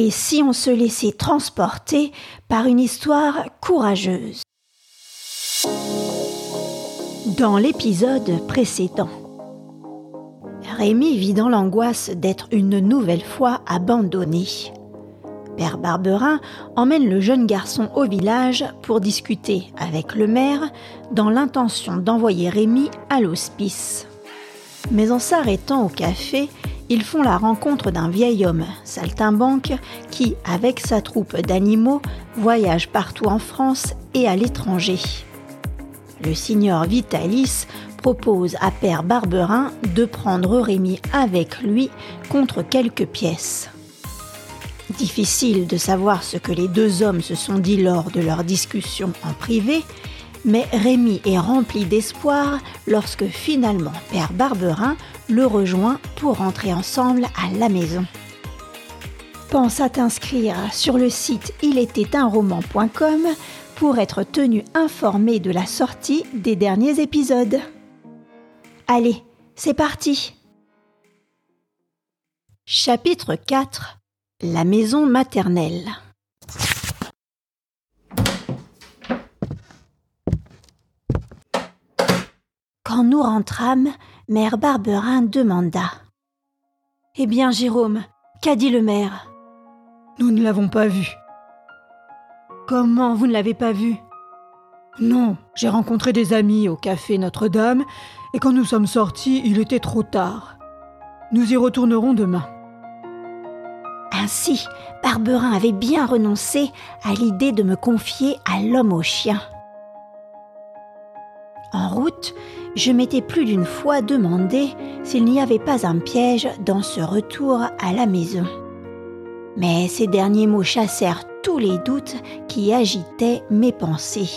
Et si on se laissait transporter par une histoire courageuse Dans l'épisode précédent, Rémi vit dans l'angoisse d'être une nouvelle fois abandonné. Père Barberin emmène le jeune garçon au village pour discuter avec le maire dans l'intention d'envoyer Rémi à l'hospice. Mais en s'arrêtant au café, ils font la rencontre d'un vieil homme saltimbanque qui, avec sa troupe d'animaux, voyage partout en France et à l'étranger. Le signor Vitalis propose à Père Barberin de prendre Rémi avec lui contre quelques pièces. Difficile de savoir ce que les deux hommes se sont dit lors de leur discussion en privé, mais Rémi est rempli d'espoir lorsque finalement Père Barberin le rejoint pour rentrer ensemble à la maison. Pense à t'inscrire sur le site roman.com pour être tenu informé de la sortie des derniers épisodes. Allez, c'est parti Chapitre 4 La maison maternelle Quand nous rentrâmes, Mère Barberin demanda Eh bien, Jérôme, qu'a dit le maire? Nous ne l'avons pas vu. Comment vous ne l'avez pas vu? Non, j'ai rencontré des amis au café Notre-Dame et quand nous sommes sortis, il était trop tard. Nous y retournerons demain. Ainsi, Barberin avait bien renoncé à l'idée de me confier à l'homme au chien. En route, je m'étais plus d'une fois demandé s'il n'y avait pas un piège dans ce retour à la maison. Mais ces derniers mots chassèrent tous les doutes qui agitaient mes pensées.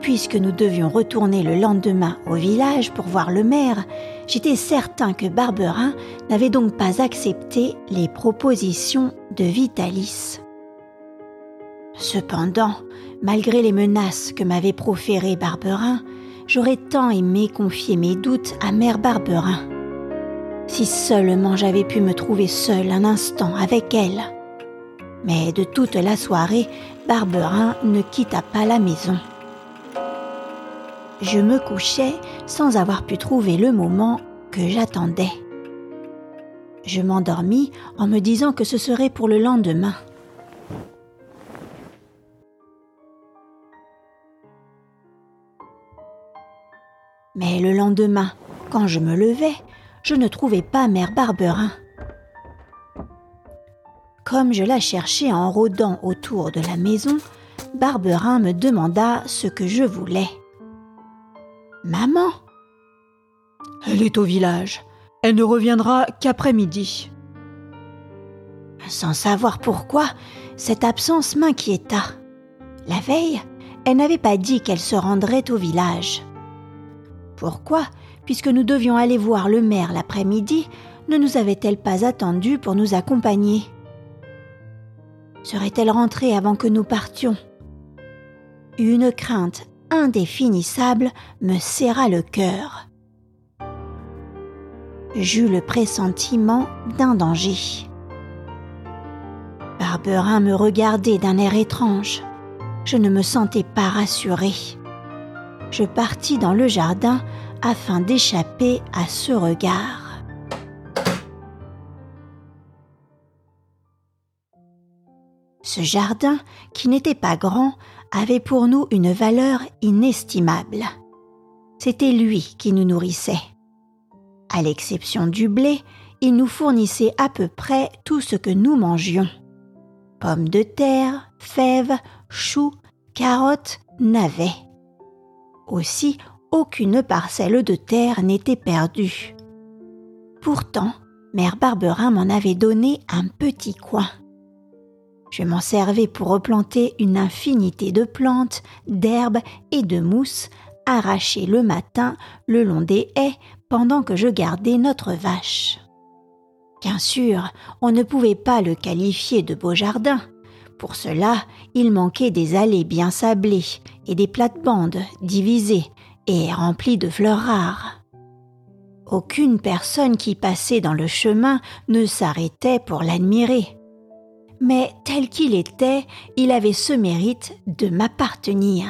Puisque nous devions retourner le lendemain au village pour voir le maire, j'étais certain que Barberin n'avait donc pas accepté les propositions de Vitalis. Cependant, malgré les menaces que m'avait proférées Barberin, j'aurais tant aimé confier mes doutes à Mère Barberin. Si seulement j'avais pu me trouver seule un instant avec elle. Mais de toute la soirée, Barberin ne quitta pas la maison. Je me couchais sans avoir pu trouver le moment que j'attendais. Je m'endormis en me disant que ce serait pour le lendemain. Mais le lendemain, quand je me levais, je ne trouvais pas Mère Barberin. Comme je la cherchais en rôdant autour de la maison, Barberin me demanda ce que je voulais. Maman? Elle est au village. Elle ne reviendra qu'après-midi. Sans savoir pourquoi, cette absence m'inquiéta. La veille, elle n'avait pas dit qu'elle se rendrait au village. Pourquoi, puisque nous devions aller voir le maire l'après-midi, ne nous avait-elle pas attendu pour nous accompagner? Serait-elle rentrée avant que nous partions? Une crainte indéfinissable me serra le cœur. J'eus le pressentiment d'un danger. Barberin me regardait d'un air étrange. Je ne me sentais pas rassurée je partis dans le jardin afin d'échapper à ce regard. Ce jardin, qui n'était pas grand, avait pour nous une valeur inestimable. C'était lui qui nous nourrissait. À l'exception du blé, il nous fournissait à peu près tout ce que nous mangions. Pommes de terre, fèves, choux, carottes, navets. Aussi, aucune parcelle de terre n'était perdue. Pourtant, Mère Barberin m'en avait donné un petit coin. Je m'en servais pour replanter une infinité de plantes, d'herbes et de mousses arrachées le matin le long des haies pendant que je gardais notre vache. Bien sûr, on ne pouvait pas le qualifier de beau jardin. Pour cela, il manquait des allées bien sablées et des plates-bandes divisées et remplies de fleurs rares. Aucune personne qui passait dans le chemin ne s'arrêtait pour l'admirer. mais tel qu'il était, il avait ce mérite de m'appartenir.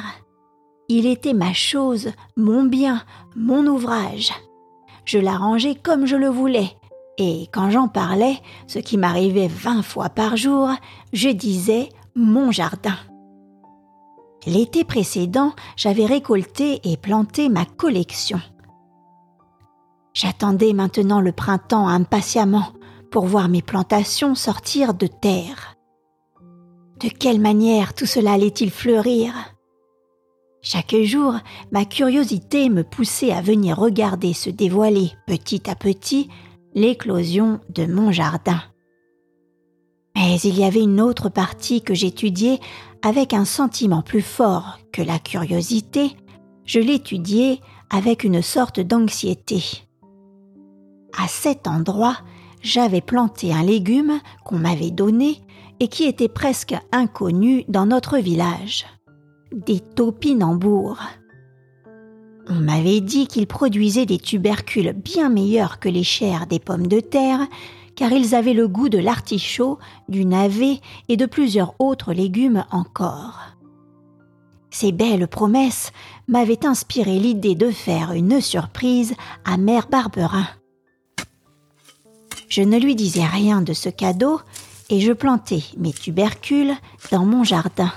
Il était ma chose, mon bien, mon ouvrage. Je l'arrangeais comme je le voulais, et quand j'en parlais, ce qui m'arrivait vingt fois par jour, je disais mon jardin. L'été précédent, j'avais récolté et planté ma collection. J'attendais maintenant le printemps impatiemment pour voir mes plantations sortir de terre. De quelle manière tout cela allait-il fleurir? Chaque jour, ma curiosité me poussait à venir regarder se dévoiler petit à petit l'éclosion de mon jardin. Mais il y avait une autre partie que j'étudiais avec un sentiment plus fort que la curiosité, je l'étudiais avec une sorte d'anxiété. À cet endroit, j'avais planté un légume qu'on m'avait donné et qui était presque inconnu dans notre village. Des topinambours. On m'avait dit qu'ils produisaient des tubercules bien meilleurs que les chairs des pommes de terre, car ils avaient le goût de l'artichaut, du navet et de plusieurs autres légumes encore. Ces belles promesses m'avaient inspiré l'idée de faire une surprise à Mère Barberin. Je ne lui disais rien de ce cadeau et je plantais mes tubercules dans mon jardin.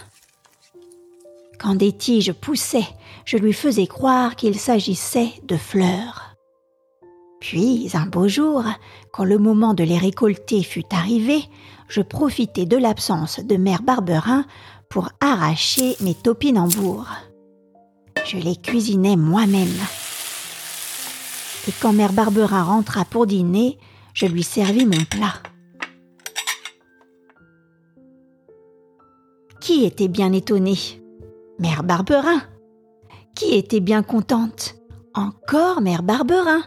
Quand des tiges poussaient, je lui faisais croire qu'il s'agissait de fleurs. Puis, un beau jour, quand le moment de les récolter fut arrivé, je profitai de l'absence de mère Barberin pour arracher mes topinambours. Je les cuisinais moi-même. Et quand mère Barberin rentra pour dîner, je lui servis mon plat. Qui était bien étonné? Mère Barberin. Qui était bien contente Encore Mère Barberin.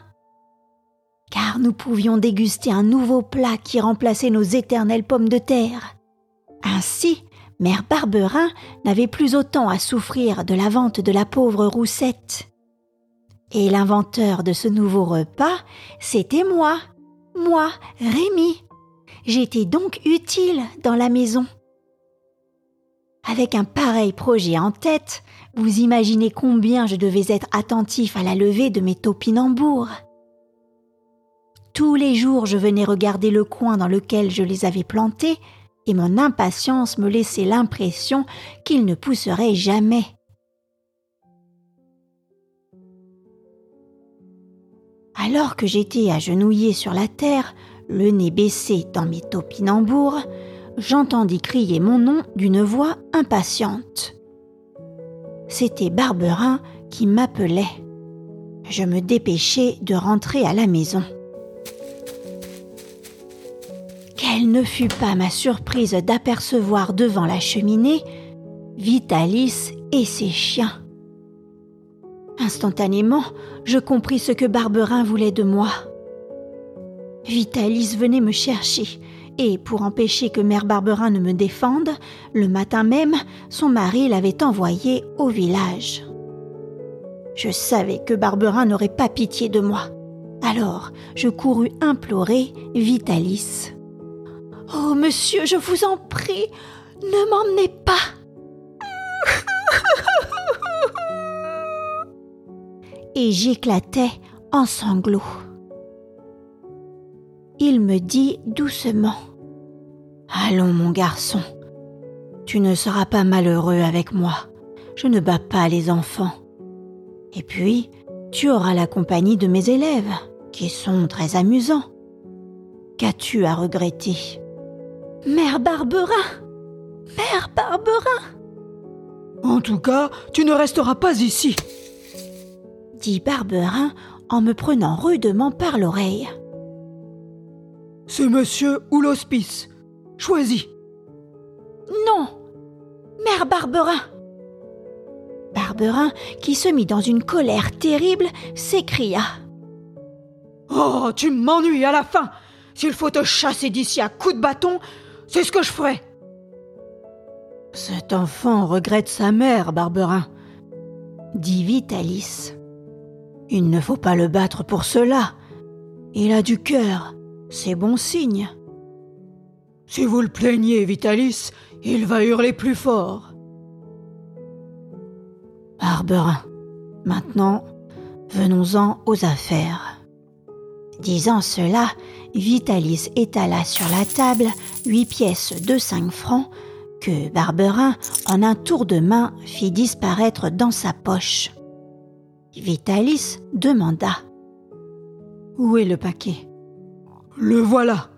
Car nous pouvions déguster un nouveau plat qui remplaçait nos éternelles pommes de terre. Ainsi, Mère Barberin n'avait plus autant à souffrir de la vente de la pauvre Roussette. Et l'inventeur de ce nouveau repas, c'était moi. Moi, Rémi. J'étais donc utile dans la maison. Avec un pareil projet en tête, vous imaginez combien je devais être attentif à la levée de mes topinambours. Tous les jours, je venais regarder le coin dans lequel je les avais plantés, et mon impatience me laissait l'impression qu'ils ne pousseraient jamais. Alors que j'étais agenouillé sur la terre, le nez baissé dans mes topinambours, j'entendis crier mon nom d'une voix impatiente. C'était Barberin qui m'appelait. Je me dépêchai de rentrer à la maison. Quelle ne fut pas ma surprise d'apercevoir devant la cheminée Vitalis et ses chiens. Instantanément, je compris ce que Barberin voulait de moi. Vitalis venait me chercher, et pour empêcher que Mère Barberin ne me défende, le matin même, son mari l'avait envoyé au village. Je savais que Barberin n'aurait pas pitié de moi. Alors, je courus implorer Vitalis. Oh, monsieur, je vous en prie, ne m'emmenez pas. et j'éclatais en sanglots. Il me dit doucement Allons, mon garçon, tu ne seras pas malheureux avec moi. Je ne bats pas les enfants. Et puis, tu auras la compagnie de mes élèves, qui sont très amusants. Qu'as-tu à regretter? Mère Barberin Mère Barberin En tout cas, tu ne resteras pas ici dit Barberin en me prenant rudement par l'oreille. C'est monsieur ou l'hospice. Choisis. Non. Mère Barberin. Barberin, qui se mit dans une colère terrible, s'écria. Oh, tu m'ennuies à la fin. S'il faut te chasser d'ici à coups de bâton, c'est ce que je ferai. Cet enfant regrette sa mère, Barberin, dit Vitalis. Il ne faut pas le battre pour cela. Il a du cœur, c'est bon signe. Si vous le plaignez, Vitalis, il va hurler plus fort. Barberin, maintenant, venons-en aux affaires. Disant cela, Vitalis étala sur la table huit pièces de cinq francs que Barberin, en un tour de main, fit disparaître dans sa poche. Vitalis demanda Où est le paquet? Le voilà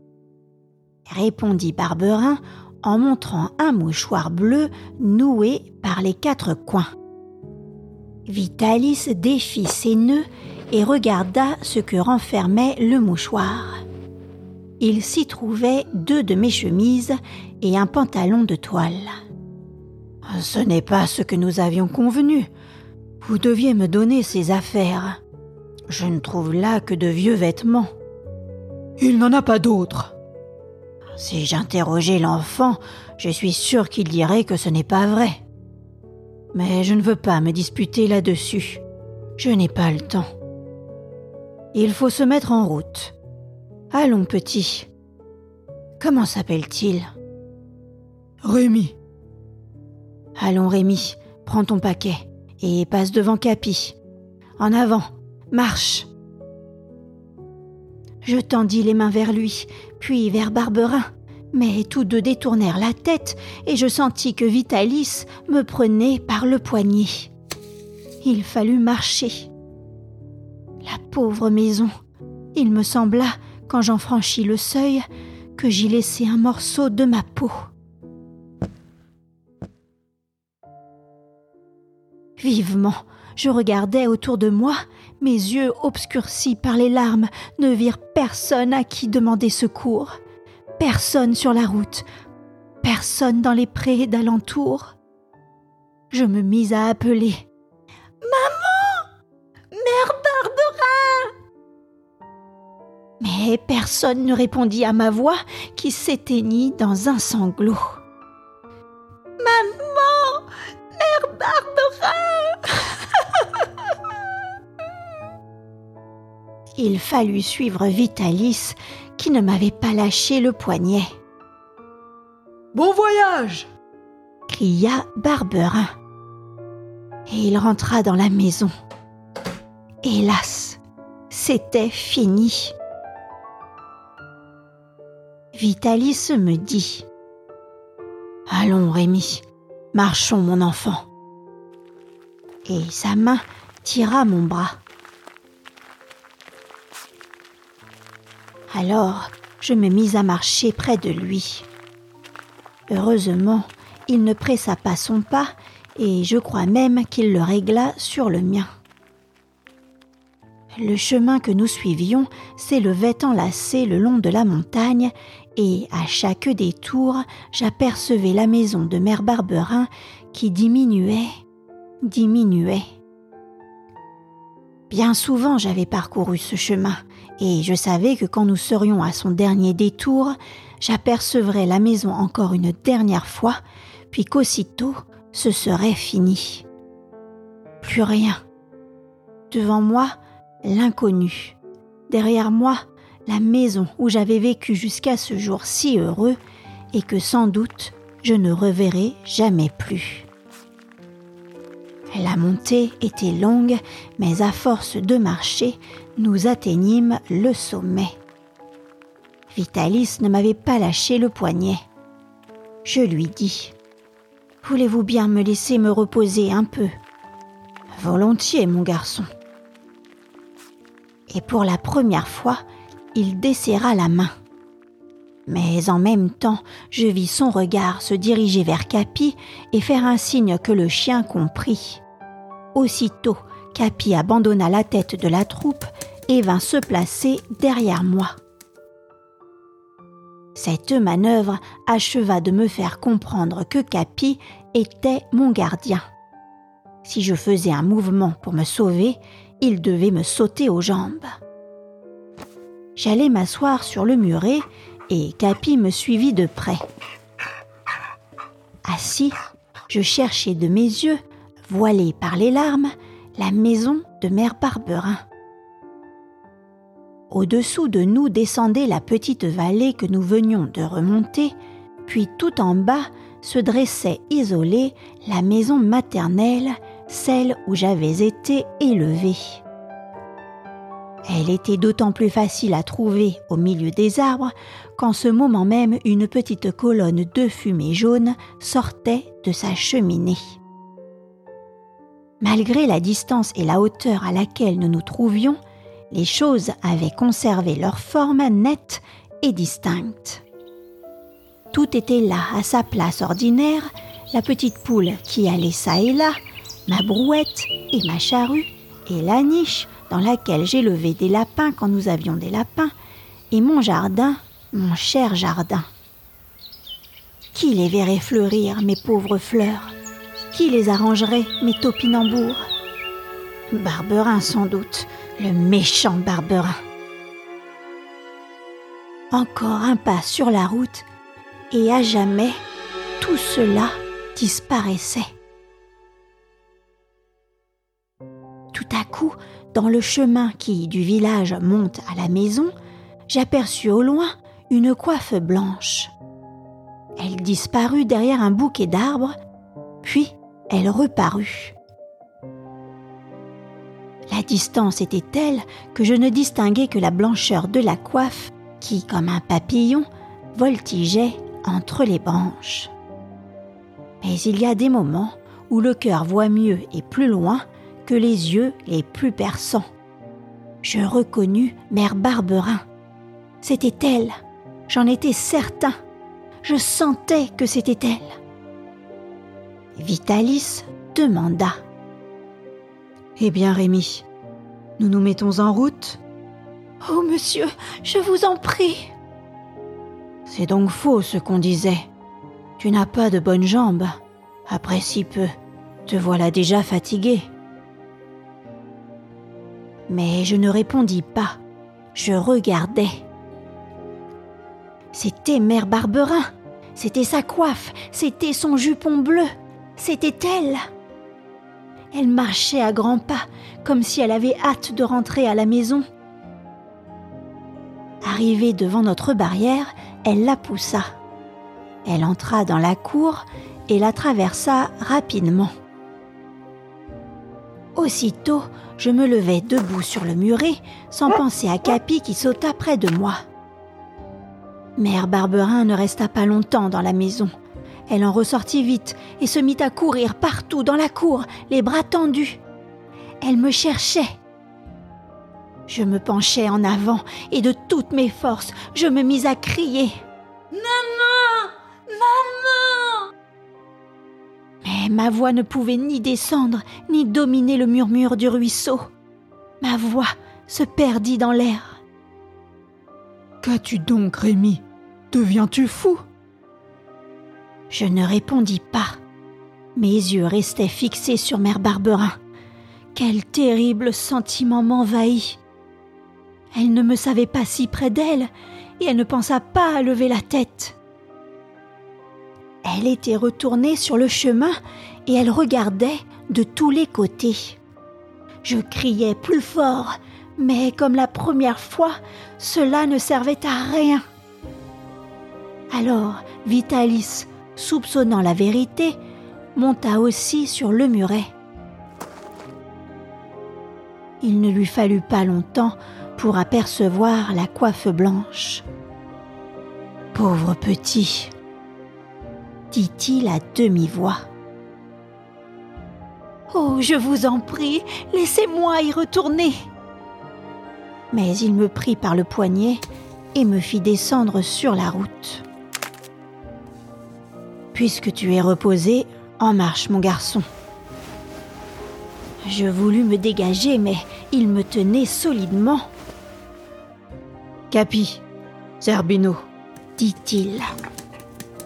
répondit Barberin en montrant un mouchoir bleu noué par les quatre coins. Vitalis défit ses nœuds et regarda ce que renfermait le mouchoir. Il s'y trouvait deux de mes chemises et un pantalon de toile. Ce n'est pas ce que nous avions convenu. Vous deviez me donner ces affaires. Je ne trouve là que de vieux vêtements. Il n'en a pas d'autres. Si j'interrogeais l'enfant, je suis sûr qu'il dirait que ce n'est pas vrai. Mais je ne veux pas me disputer là-dessus. Je n'ai pas le temps. Il faut se mettre en route. Allons, petit. Comment s'appelle-t-il? Rémi. Allons, Rémi, prends ton paquet et passe devant Capi. En avant, marche. Je tendis les mains vers lui, puis vers Barberin, mais tous deux détournèrent la tête et je sentis que Vitalis me prenait par le poignet. Il fallut marcher. La pauvre maison. Il me sembla, quand j'en franchis le seuil, que j'y laissais un morceau de ma peau. Vivement, je regardais autour de moi, mes yeux obscurcis par les larmes ne virent personne à qui demander secours, personne sur la route, personne dans les prés d'alentour. Je me mis à appeler. Maman Mère Barberin Mais personne ne répondit à ma voix qui s'éteignit dans un sanglot. Maman Il fallut suivre Vitalis qui ne m'avait pas lâché le poignet. Bon voyage cria Barberin. Et il rentra dans la maison. Hélas, c'était fini. Vitalis me dit Allons, Rémi, marchons, mon enfant. Et sa main tira mon bras. Alors, je me mis à marcher près de lui. Heureusement, il ne pressa pas son pas et je crois même qu'il le régla sur le mien. Le chemin que nous suivions s'élevait enlacé le long de la montagne et à chaque détour j'apercevais la maison de Mère Barberin qui diminuait, diminuait. Bien souvent j'avais parcouru ce chemin et je savais que quand nous serions à son dernier détour, j'apercevrais la maison encore une dernière fois, puis qu'aussitôt ce serait fini. Plus rien. Devant moi, l'inconnu. Derrière moi, la maison où j'avais vécu jusqu'à ce jour si heureux et que sans doute je ne reverrai jamais plus. La montée était longue, mais à force de marcher, nous atteignîmes le sommet. Vitalis ne m'avait pas lâché le poignet. Je lui dis Voulez-vous bien me laisser me reposer un peu? Volontiers, mon garçon. Et pour la première fois, il desserra la main. Mais en même temps, je vis son regard se diriger vers Capi et faire un signe que le chien comprit. Aussitôt, Capi abandonna la tête de la troupe et vint se placer derrière moi. Cette manœuvre acheva de me faire comprendre que Capi était mon gardien. Si je faisais un mouvement pour me sauver, il devait me sauter aux jambes. J'allais m'asseoir sur le muret et Capi me suivit de près. Assis, je cherchais de mes yeux, voilés par les larmes, la maison de Mère Barberin. Au-dessous de nous descendait la petite vallée que nous venions de remonter, puis tout en bas se dressait isolée la maison maternelle, celle où j'avais été élevée. Elle était d'autant plus facile à trouver au milieu des arbres qu'en ce moment même une petite colonne de fumée jaune sortait de sa cheminée. Malgré la distance et la hauteur à laquelle nous nous trouvions, les choses avaient conservé leur forme nette et distincte. Tout était là à sa place ordinaire, la petite poule qui allait ça et là, ma brouette et ma charrue, et la niche dans laquelle levé des lapins quand nous avions des lapins, et mon jardin, mon cher jardin. Qui les verrait fleurir, mes pauvres fleurs? Qui les arrangerait, mes topinambours Barberin sans doute, le méchant Barberin. Encore un pas sur la route, et à jamais, tout cela disparaissait. Tout à coup, dans le chemin qui du village monte à la maison, j'aperçus au loin une coiffe blanche. Elle disparut derrière un bouquet d'arbres, puis elle reparut. La distance était telle que je ne distinguais que la blancheur de la coiffe qui, comme un papillon, voltigeait entre les branches. Mais il y a des moments où le cœur voit mieux et plus loin que les yeux les plus perçants. Je reconnus Mère Barberin. C'était elle. J'en étais certain. Je sentais que c'était elle. Vitalis demanda. Eh bien, Rémi, nous nous mettons en route Oh, monsieur, je vous en prie. C'est donc faux ce qu'on disait. Tu n'as pas de bonnes jambes. Après si peu, te voilà déjà fatigué mais je ne répondis pas. Je regardais. C'était Mère Barberin. C'était sa coiffe. C'était son jupon bleu. C'était elle. Elle marchait à grands pas, comme si elle avait hâte de rentrer à la maison. Arrivée devant notre barrière, elle la poussa. Elle entra dans la cour et la traversa rapidement. Aussitôt, je me levai debout sur le muret, sans penser à Capi qui sauta près de moi. Mère Barberin ne resta pas longtemps dans la maison. Elle en ressortit vite et se mit à courir partout dans la cour, les bras tendus. Elle me cherchait. Je me penchai en avant et de toutes mes forces, je me mis à crier. Maman Maman mais ma voix ne pouvait ni descendre, ni dominer le murmure du ruisseau. Ma voix se perdit dans l'air. Qu'as-tu donc, Rémi? Deviens-tu fou? Je ne répondis pas. Mes yeux restaient fixés sur Mère Barberin. Quel terrible sentiment m'envahit. Elle ne me savait pas si près d'elle, et elle ne pensa pas à lever la tête. Elle était retournée sur le chemin et elle regardait de tous les côtés. Je criais plus fort, mais comme la première fois, cela ne servait à rien. Alors Vitalis, soupçonnant la vérité, monta aussi sur le muret. Il ne lui fallut pas longtemps pour apercevoir la coiffe blanche. Pauvre petit, dit-il à demi-voix. Oh, je vous en prie, laissez-moi y retourner. Mais il me prit par le poignet et me fit descendre sur la route. Puisque tu es reposé, en marche, mon garçon. Je voulus me dégager, mais il me tenait solidement. Capi, Zerbino, dit-il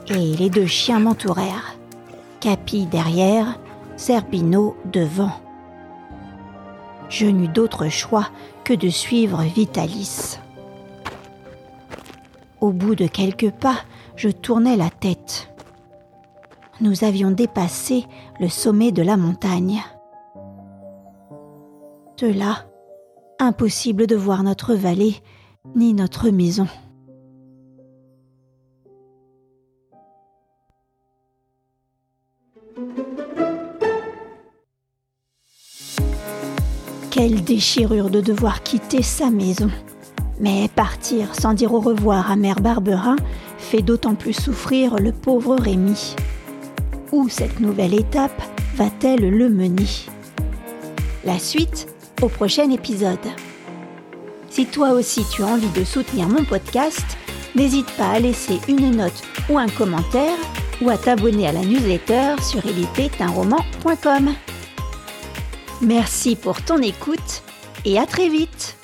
et les deux chiens m'entourèrent. Capi derrière, Zerbino devant. Je n'eus d'autre choix que de suivre Vitalis. Au bout de quelques pas, je tournai la tête. Nous avions dépassé le sommet de la montagne. De là, impossible de voir notre vallée ni notre maison. Quelle déchirure de devoir quitter sa maison. Mais partir sans dire au revoir à Mère Barberin fait d'autant plus souffrir le pauvre Rémi. Où cette nouvelle étape va-t-elle le mener? La suite au prochain épisode. Si toi aussi tu as envie de soutenir mon podcast, n'hésite pas à laisser une note ou un commentaire ou à t'abonner à la newsletter sur roman.com. Merci pour ton écoute et à très vite